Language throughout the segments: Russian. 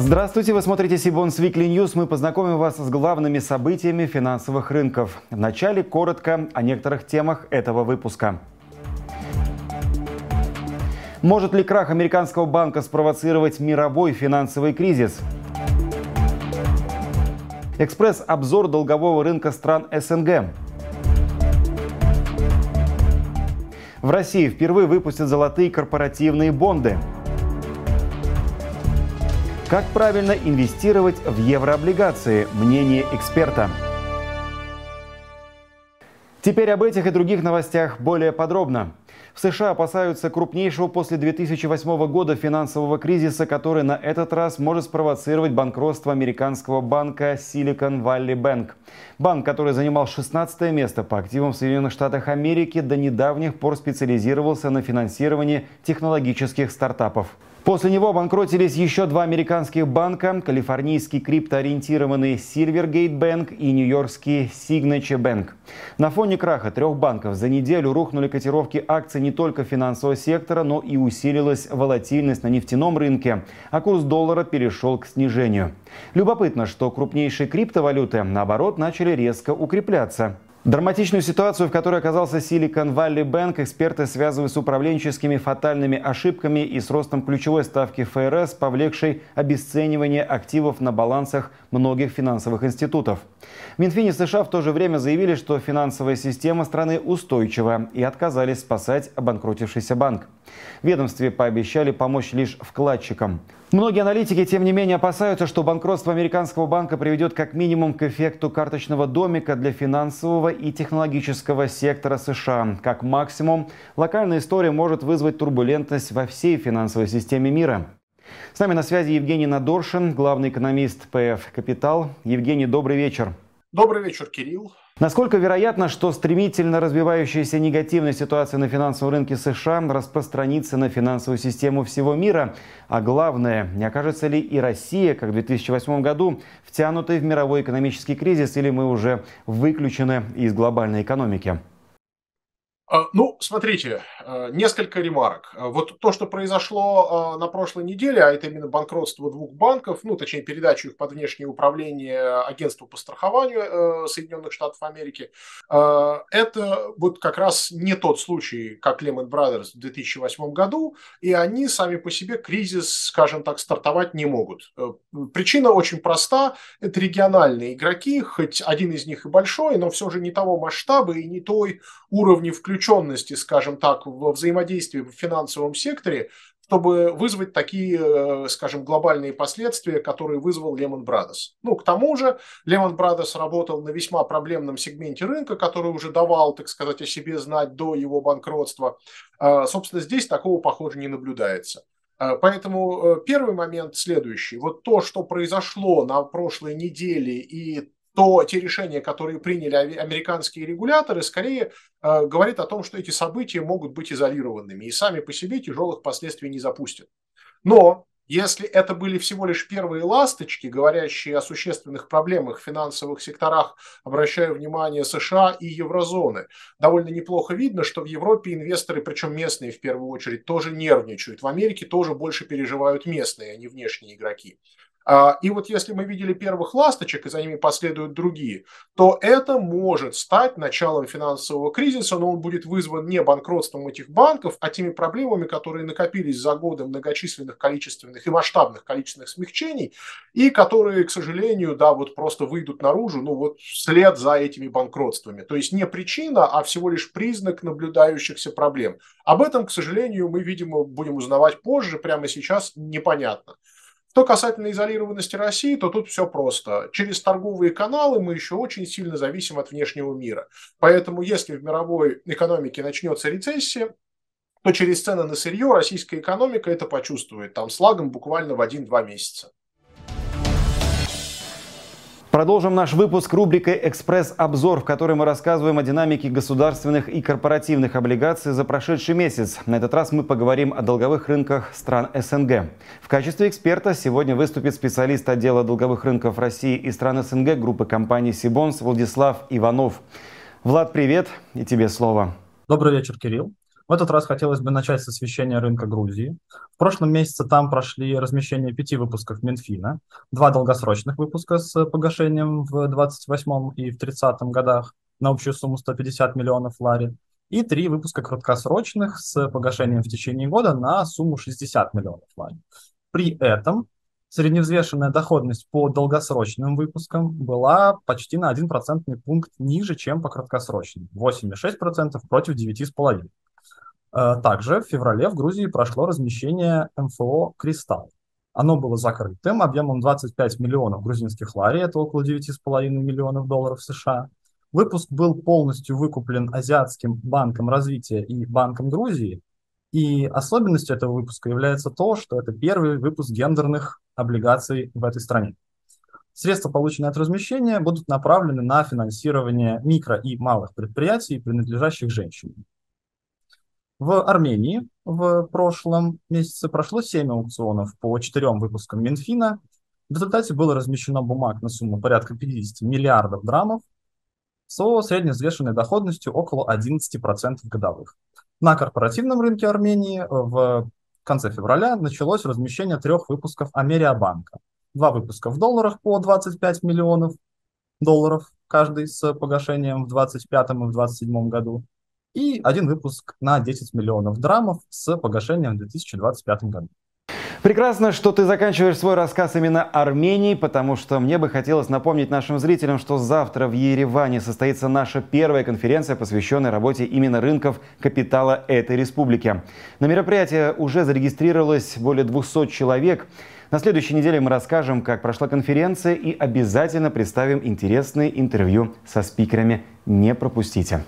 Здравствуйте, вы смотрите Сибонс Weekly News. Мы познакомим вас с главными событиями финансовых рынков. Вначале коротко о некоторых темах этого выпуска. Может ли крах американского банка спровоцировать мировой финансовый кризис? Экспресс-обзор долгового рынка стран СНГ. В России впервые выпустят золотые корпоративные бонды – как правильно инвестировать в еврооблигации? Мнение эксперта. Теперь об этих и других новостях более подробно. В США опасаются крупнейшего после 2008 года финансового кризиса, который на этот раз может спровоцировать банкротство американского банка Silicon Valley Bank. Банк, который занимал 16 место по активам в Соединенных Штатах Америки, до недавних пор специализировался на финансировании технологических стартапов. После него обанкротились еще два американских банка – калифорнийский криптоориентированный Silvergate Bank и нью-йоркский Signature Bank. На фоне краха трех банков за неделю рухнули котировки акций не только финансового сектора, но и усилилась волатильность на нефтяном рынке, а курс доллара перешел к снижению. Любопытно, что крупнейшие криптовалюты, наоборот, начали резко укрепляться. Драматичную ситуацию, в которой оказался Silicon Valley Bank, эксперты связывают с управленческими фатальными ошибками и с ростом ключевой ставки ФРС, повлекшей обесценивание активов на балансах многих финансовых институтов. В Минфине США в то же время заявили, что финансовая система страны устойчива и отказались спасать обанкротившийся банк. Ведомстве пообещали помочь лишь вкладчикам. Многие аналитики, тем не менее, опасаются, что банкротство американского банка приведет как минимум к эффекту карточного домика для финансового и технологического сектора США. Как максимум, локальная история может вызвать турбулентность во всей финансовой системе мира. С нами на связи Евгений Надоршин, главный экономист ПФ «Капитал». Евгений, добрый вечер. Добрый вечер, Кирилл. Насколько вероятно, что стремительно развивающаяся негативная ситуация на финансовом рынке США распространится на финансовую систему всего мира? А главное, не окажется ли и Россия, как в 2008 году, втянутой в мировой экономический кризис, или мы уже выключены из глобальной экономики? А, ну, смотрите, а, несколько ремарок. А, вот то, что произошло на прошлой неделе, а это именно банкротство двух банков, ну, точнее, передачу их под внешнее управление агентству по страхованию э, Соединенных Штатов Америки, это вот как раз не тот случай, как Lehman Brothers в 2008 году, и они сами по себе кризис, скажем так, стартовать не могут. Э, причина очень проста. Это региональные игроки, хоть один из них и большой, но все же не того масштаба и не той уровня включения включенности, скажем так, во взаимодействии в финансовом секторе, чтобы вызвать такие, э, скажем, глобальные последствия, которые вызвал Lehman Brothers. Ну, к тому же, Lehman Brothers работал на весьма проблемном сегменте рынка, который уже давал, так сказать, о себе знать до его банкротства. А, собственно, здесь такого, похоже, не наблюдается. А, поэтому э, первый момент следующий. Вот то, что произошло на прошлой неделе и то те решения, которые приняли американские регуляторы, скорее э, говорит о том, что эти события могут быть изолированными и сами по себе тяжелых последствий не запустят. Но если это были всего лишь первые ласточки, говорящие о существенных проблемах в финансовых секторах, обращая внимание США и еврозоны, довольно неплохо видно, что в Европе инвесторы, причем местные в первую очередь, тоже нервничают. В Америке тоже больше переживают местные, а не внешние игроки. А, и вот если мы видели первых ласточек, и за ними последуют другие, то это может стать началом финансового кризиса, но он будет вызван не банкротством этих банков, а теми проблемами, которые накопились за годы многочисленных количественных и масштабных количественных смягчений, и которые, к сожалению, да, вот просто выйдут наружу, ну вот вслед за этими банкротствами. То есть не причина, а всего лишь признак наблюдающихся проблем. Об этом, к сожалению, мы, видимо, будем узнавать позже, прямо сейчас непонятно. Что касательно изолированности России, то тут все просто. Через торговые каналы мы еще очень сильно зависим от внешнего мира. Поэтому если в мировой экономике начнется рецессия, то через цены на сырье российская экономика это почувствует там с лагом буквально в 1-2 месяца. Продолжим наш выпуск рубрикой «Экспресс-обзор», в которой мы рассказываем о динамике государственных и корпоративных облигаций за прошедший месяц. На этот раз мы поговорим о долговых рынках стран СНГ. В качестве эксперта сегодня выступит специалист отдела долговых рынков России и стран СНГ группы компаний «Сибонс» Владислав Иванов. Влад, привет, и тебе слово. Добрый вечер, Кирилл. В этот раз хотелось бы начать с освещения рынка Грузии. В прошлом месяце там прошли размещение пяти выпусков Минфина, два долгосрочных выпуска с погашением в 28 и в 30 годах на общую сумму 150 миллионов лари, и три выпуска краткосрочных с погашением в течение года на сумму 60 миллионов лари. При этом средневзвешенная доходность по долгосрочным выпускам была почти на 1 процентный пункт ниже, чем по краткосрочным. 8,6% против 9,5%. Э, также в феврале в Грузии прошло размещение МФО «Кристалл». Оно было закрытым объемом 25 миллионов грузинских лари, это около 9,5 миллионов долларов США. Выпуск был полностью выкуплен Азиатским банком развития и Банком Грузии, и особенностью этого выпуска является то, что это первый выпуск гендерных облигаций в этой стране. Средства, полученные от размещения, будут направлены на финансирование микро и малых предприятий, принадлежащих женщинам. В Армении в прошлом месяце прошло 7 аукционов по четырем выпускам Минфина. В результате было размещено бумаг на сумму порядка 50 миллиардов драмов со средневзвешенной доходностью около 11% годовых. На корпоративном рынке Армении в конце февраля началось размещение трех выпусков Америабанка. Два выпуска в долларах по 25 миллионов долларов, каждый с погашением в 2025 и в 2027 году, и один выпуск на 10 миллионов драмов с погашением в 2025 году. Прекрасно, что ты заканчиваешь свой рассказ именно Армении, потому что мне бы хотелось напомнить нашим зрителям, что завтра в Ереване состоится наша первая конференция, посвященная работе именно рынков капитала этой республики. На мероприятие уже зарегистрировалось более 200 человек. На следующей неделе мы расскажем, как прошла конференция и обязательно представим интересные интервью со спикерами. Не пропустите.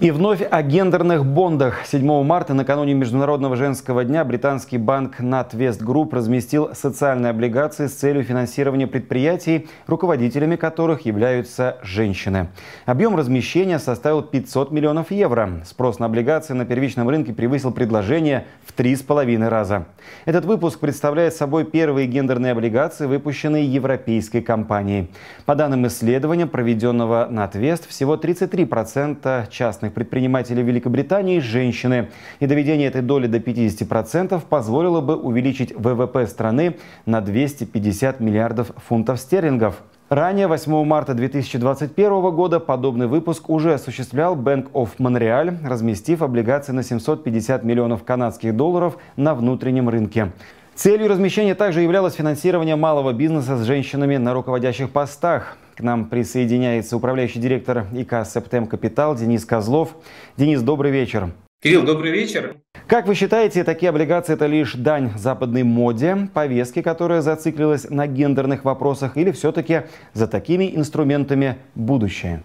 И вновь о гендерных бондах. 7 марта, накануне Международного женского дня, британский банк NatWest Group разместил социальные облигации с целью финансирования предприятий, руководителями которых являются женщины. Объем размещения составил 500 миллионов евро. Спрос на облигации на первичном рынке превысил предложение в три с половиной раза. Этот выпуск представляет собой первые гендерные облигации, выпущенные европейской компанией. По данным исследования, проведенного NatWest, всего 33% частных частных предпринимателей Великобритании – женщины. И доведение этой доли до 50% позволило бы увеличить ВВП страны на 250 миллиардов фунтов стерлингов. Ранее, 8 марта 2021 года, подобный выпуск уже осуществлял Bank of Montreal, разместив облигации на 750 миллионов канадских долларов на внутреннем рынке. Целью размещения также являлось финансирование малого бизнеса с женщинами на руководящих постах. К нам присоединяется управляющий директор ИК «Септем Капитал» Денис Козлов. Денис, добрый вечер. Кирилл, добрый вечер. Как вы считаете, такие облигации – это лишь дань западной моде, повестке, которая зациклилась на гендерных вопросах, или все-таки за такими инструментами будущее?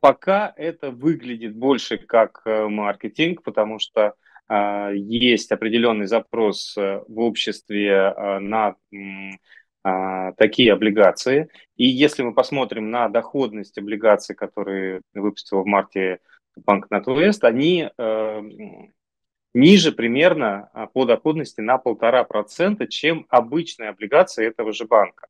Пока это выглядит больше как э, маркетинг, потому что есть определенный запрос э, в обществе э, на а, такие облигации. И если мы посмотрим на доходность облигаций, которые выпустил в марте банк NatWest, они э, ниже примерно а, по доходности на полтора процента, чем обычные облигации этого же банка.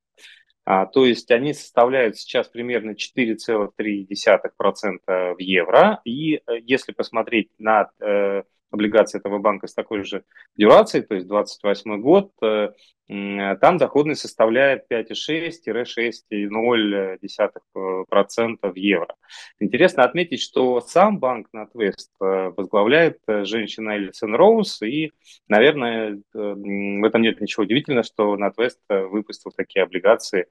А, то есть они составляют сейчас примерно 4,3% в евро. И э, если посмотреть на облигации этого банка с такой же дюрацией, то есть 28 год, э, там доходность составляет 5,6-6,0% в евро. Интересно отметить, что сам банк NatWest э, возглавляет э, женщина Элисон Роуз, и, наверное, в этом нет ничего удивительного, что NatWest выпустил такие облигации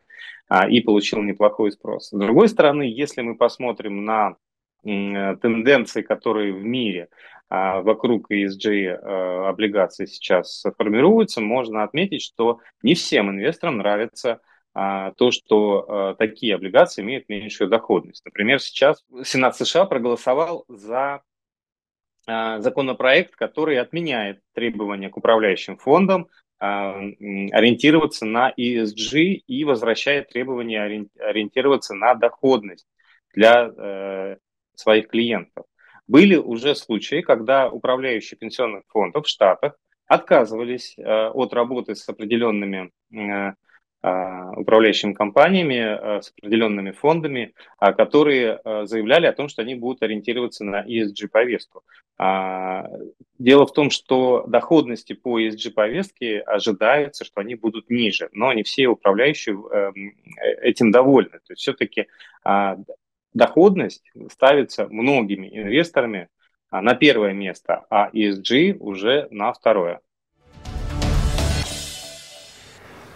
а, и получил неплохой спрос. С другой стороны, если мы посмотрим на тенденции, которые в мире вокруг ESG а, облигаций сейчас формируются, можно отметить, что не всем инвесторам нравится а, то, что такие облигации имеют меньшую доходность. Например, сейчас Сенат США проголосовал за законопроект, который отменяет требования к управляющим фондам ориентироваться на ESG и возвращает требования ориентироваться на доходность для э, своих клиентов. Были уже случаи, когда управляющие пенсионных фондов в Штатах отказывались э, от работы с определенными э, управляющими компаниями с определенными фондами, которые заявляли о том, что они будут ориентироваться на ESG-повестку. Дело в том, что доходности по ESG-повестке ожидается, что они будут ниже, но не все управляющие этим довольны. То есть все-таки доходность ставится многими инвесторами на первое место, а ESG уже на второе.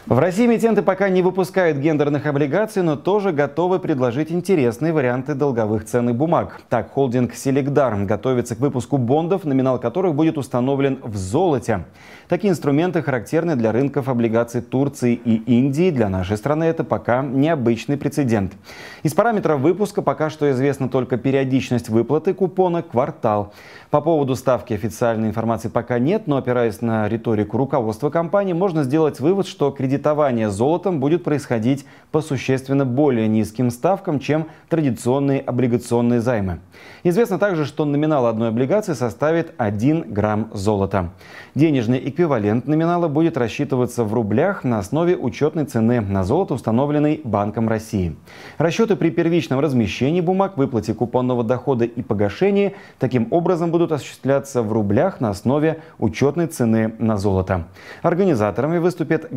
В России эмитенты пока не выпускают гендерных облигаций, но тоже готовы предложить интересные варианты долговых ценных бумаг. Так, холдинг «Селегдар» готовится к выпуску бондов, номинал которых будет установлен в золоте. Такие инструменты характерны для рынков облигаций Турции и Индии. Для нашей страны это пока необычный прецедент. Из параметров выпуска пока что известна только периодичность выплаты купона «Квартал». По поводу ставки официальной информации пока нет, но опираясь на риторику руководства компании, можно сделать вывод, что кредитование золотом будет происходить по существенно более низким ставкам, чем традиционные облигационные займы. Известно также, что номинал одной облигации составит 1 грамм золота. Денежный эквивалент номинала будет рассчитываться в рублях на основе учетной цены на золото, установленной Банком России. Расчеты при первичном размещении бумаг, выплате купонного дохода и погашении таким образом будут осуществляться в рублях на основе учетной цены на золото. Организаторами выступят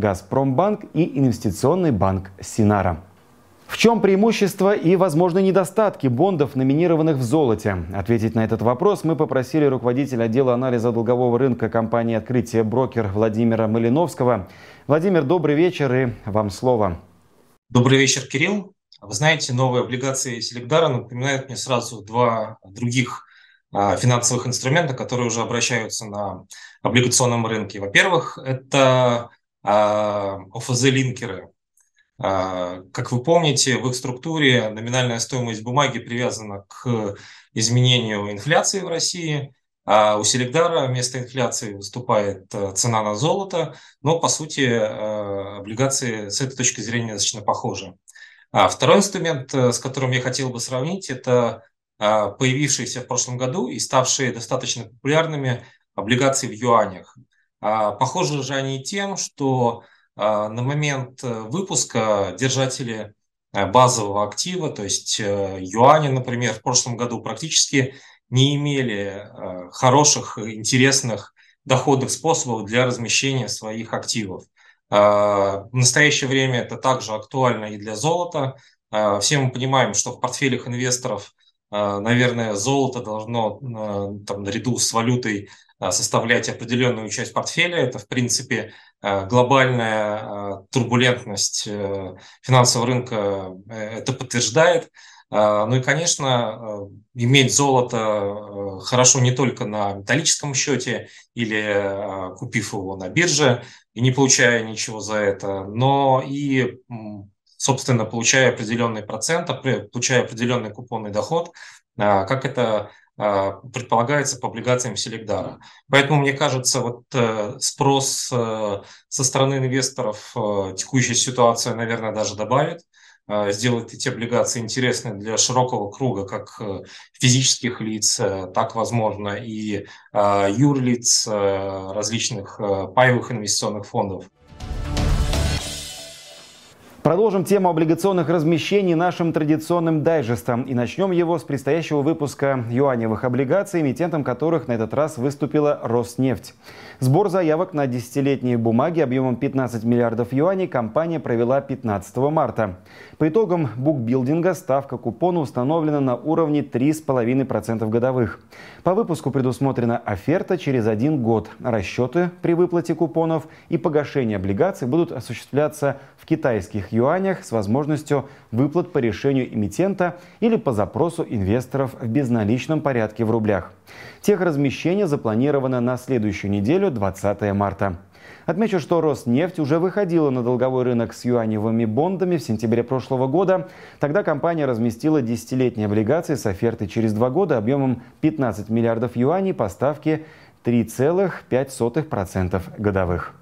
«Газпромбанк» и инвестиционный банк «Синара». В чем преимущество и возможные недостатки бондов, номинированных в золоте? Ответить на этот вопрос мы попросили руководителя отдела анализа долгового рынка компании «Открытие брокер» Владимира Малиновского. Владимир, добрый вечер и вам слово. Добрый вечер, Кирилл. Вы знаете, новые облигации Селегдара напоминают мне сразу два других а, финансовых инструментов, которые уже обращаются на облигационном рынке. Во-первых, это ОФЗ-линкеры. А, как вы помните, в их структуре номинальная стоимость бумаги привязана к изменению инфляции в России, а у Селегдара вместо инфляции выступает цена на золото, но, по сути, облигации с этой точки зрения достаточно похожи. Второй инструмент, с которым я хотел бы сравнить, это а, появившиеся в прошлом году и ставшие достаточно популярными облигации в юанях. А, похожи же они тем, что а, на момент э, выпуска держатели э, базового актива, то есть э, юани, например, в прошлом году практически не имели хороших, интересных доходных способов для размещения своих активов. В настоящее время это также актуально и для золота. Все мы понимаем, что в портфелях инвесторов – а, наверное, золото должно а, там, наряду с валютой а, составлять определенную часть портфеля. Это, в принципе, глобальная турбулентность э, финансового рынка э, это подтверждает. Ну и, конечно, иметь золото хорошо не только на металлическом счете или купив его на бирже и не получая ничего за это, но и собственно, получая определенный процент, получая определенный купонный доход, а, как это а, предполагается по облигациям Селегдара. Поэтому, мне кажется, вот э, спрос э, со стороны инвесторов э, текущая ситуация, наверное, даже добавит сделать эти облигации интересны для широкого круга как физических лиц, так, возможно, и юрлиц, различных паевых инвестиционных фондов. Продолжим тему облигационных размещений нашим традиционным дайджестом. И начнем его с предстоящего выпуска юаневых облигаций, эмитентом которых на этот раз выступила Роснефть. Сбор заявок на десятилетние бумаги объемом 15 миллиардов юаней компания провела 15 марта. По итогам букбилдинга ставка купона установлена на уровне 3,5% годовых. По выпуску предусмотрена оферта через один год. Расчеты при выплате купонов и погашение облигаций будут осуществляться в китайских юанях с возможностью выплат по решению эмитента или по запросу инвесторов в безналичном порядке в рублях. Техразмещение запланировано на следующую неделю, 20 марта. Отмечу, что Роснефть уже выходила на долговой рынок с юаневыми бондами в сентябре прошлого года. Тогда компания разместила десятилетние облигации с офертой через два года объемом 15 миллиардов юаней по ставке 3,5% годовых.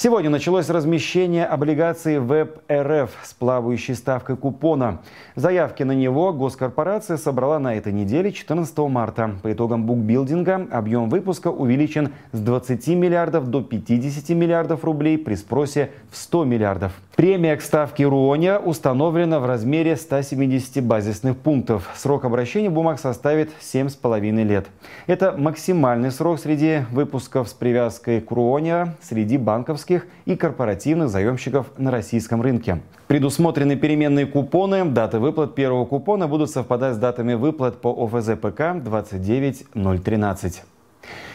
Сегодня началось размещение облигаций ВЭБ РФ с плавающей ставкой купона. Заявки на него госкорпорация собрала на этой неделе 14 марта. По итогам букбилдинга объем выпуска увеличен с 20 миллиардов до 50 миллиардов рублей при спросе в 100 миллиардов. Премия к ставке RUONIA установлена в размере 170 базисных пунктов. Срок обращения бумаг составит 7,5 лет. Это максимальный срок среди выпусков с привязкой к RUONIA среди банковских и корпоративных заемщиков на российском рынке. Предусмотрены переменные купоны. Даты выплат первого купона будут совпадать с датами выплат по ОФЗ ПК 29013.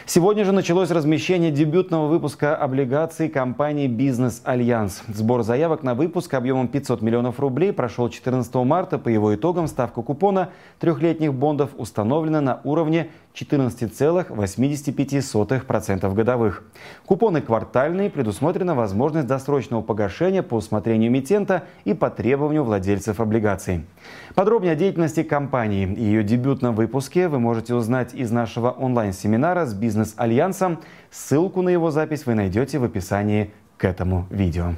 Сегодня же началось размещение дебютного выпуска облигаций компании «Бизнес Альянс». Сбор заявок на выпуск объемом 500 миллионов рублей прошел 14 марта. По его итогам ставка купона трехлетних бондов установлена на уровне 14,85% годовых. Купоны квартальные, предусмотрена возможность досрочного погашения по усмотрению эмитента и по требованию владельцев облигаций. Подробнее о деятельности компании и ее дебютном выпуске вы можете узнать из нашего онлайн-семинара с бизнес-альянсом. Ссылку на его запись вы найдете в описании к этому видео.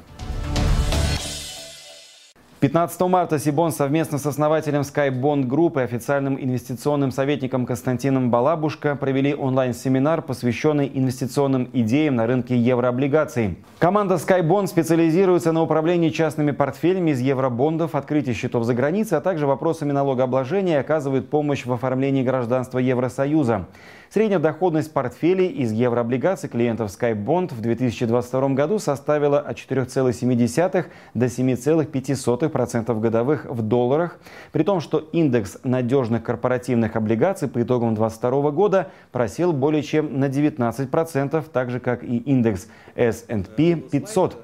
15 марта Сибон совместно с основателем SkyBond Group и официальным инвестиционным советником Константином Балабушко провели онлайн-семинар, посвященный инвестиционным идеям на рынке еврооблигаций. Команда SkyBond специализируется на управлении частными портфелями из евробондов, открытии счетов за границей, а также вопросами налогообложения и оказывает помощь в оформлении гражданства Евросоюза. Средняя доходность портфелей из еврооблигаций клиентов SkyBond в 2022 году составила от 4,7 до 7,5% годовых в долларах, при том, что индекс надежных корпоративных облигаций по итогам 2022 года просел более чем на 19%, так же как и индекс S&P 500.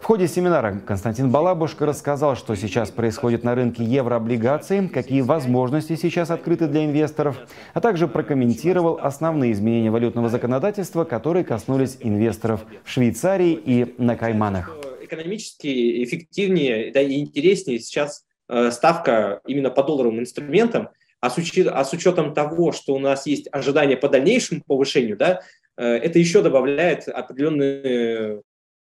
В ходе семинара Константин Балабушка рассказал, что сейчас происходит на рынке еврооблигаций, какие возможности сейчас открыты для инвесторов, а также прокомментировал основные изменения валютного законодательства, которые коснулись инвесторов в Швейцарии и на Кайманах. Экономически эффективнее да, и интереснее сейчас э, ставка именно по долларовым инструментам, а с, учетом, а с учетом того, что у нас есть ожидания по дальнейшему повышению, да, э, это еще добавляет определенные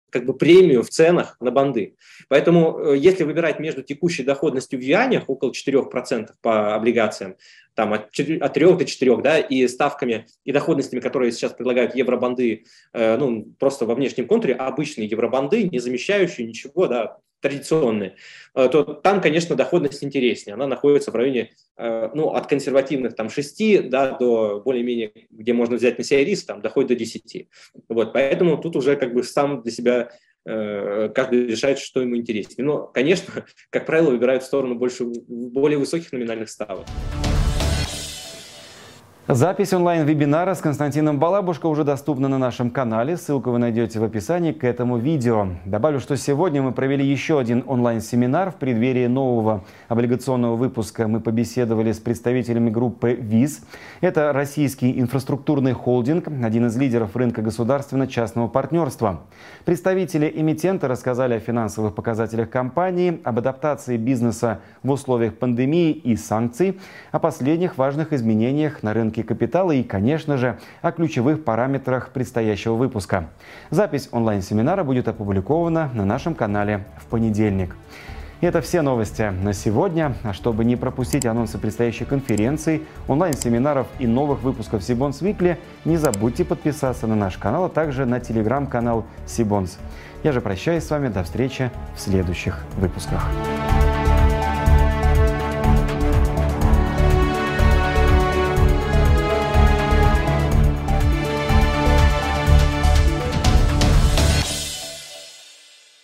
как бы премию в ценах на банды. Поэтому э, если выбирать между текущей доходностью в юанях около 4% по облигациям, там от, 4, от 3 до 4, да, и ставками и доходностями, которые сейчас предлагают евробанды, э, ну, просто во внешнем контуре, обычные евробанды, не замещающие ничего, да, традиционные, э, то там, конечно, доходность интереснее. Она находится в районе, э, ну, от консервативных там 6 да, до более-менее, где можно взять на себя риск, там, доходит до 10. Вот, поэтому тут уже как бы сам для себя э, каждый решает, что ему интереснее. Но, конечно, как правило, выбирают в сторону больше, более высоких номинальных ставок. Запись онлайн-вебинара с Константином Балабушко уже доступна на нашем канале. Ссылку вы найдете в описании к этому видео. Добавлю, что сегодня мы провели еще один онлайн-семинар в преддверии нового облигационного выпуска. Мы побеседовали с представителями группы ВИЗ. Это российский инфраструктурный холдинг, один из лидеров рынка государственно-частного партнерства. Представители эмитента рассказали о финансовых показателях компании, об адаптации бизнеса в условиях пандемии и санкций, о последних важных изменениях на рынке капитала и, конечно же, о ключевых параметрах предстоящего выпуска. Запись онлайн-семинара будет опубликована на нашем канале в понедельник. И это все новости на сегодня. А чтобы не пропустить анонсы предстоящей конференции, онлайн-семинаров и новых выпусков Сибонс Викли, не забудьте подписаться на наш канал, а также на телеграм-канал Сибонс. Я же прощаюсь с вами. До встречи в следующих выпусках.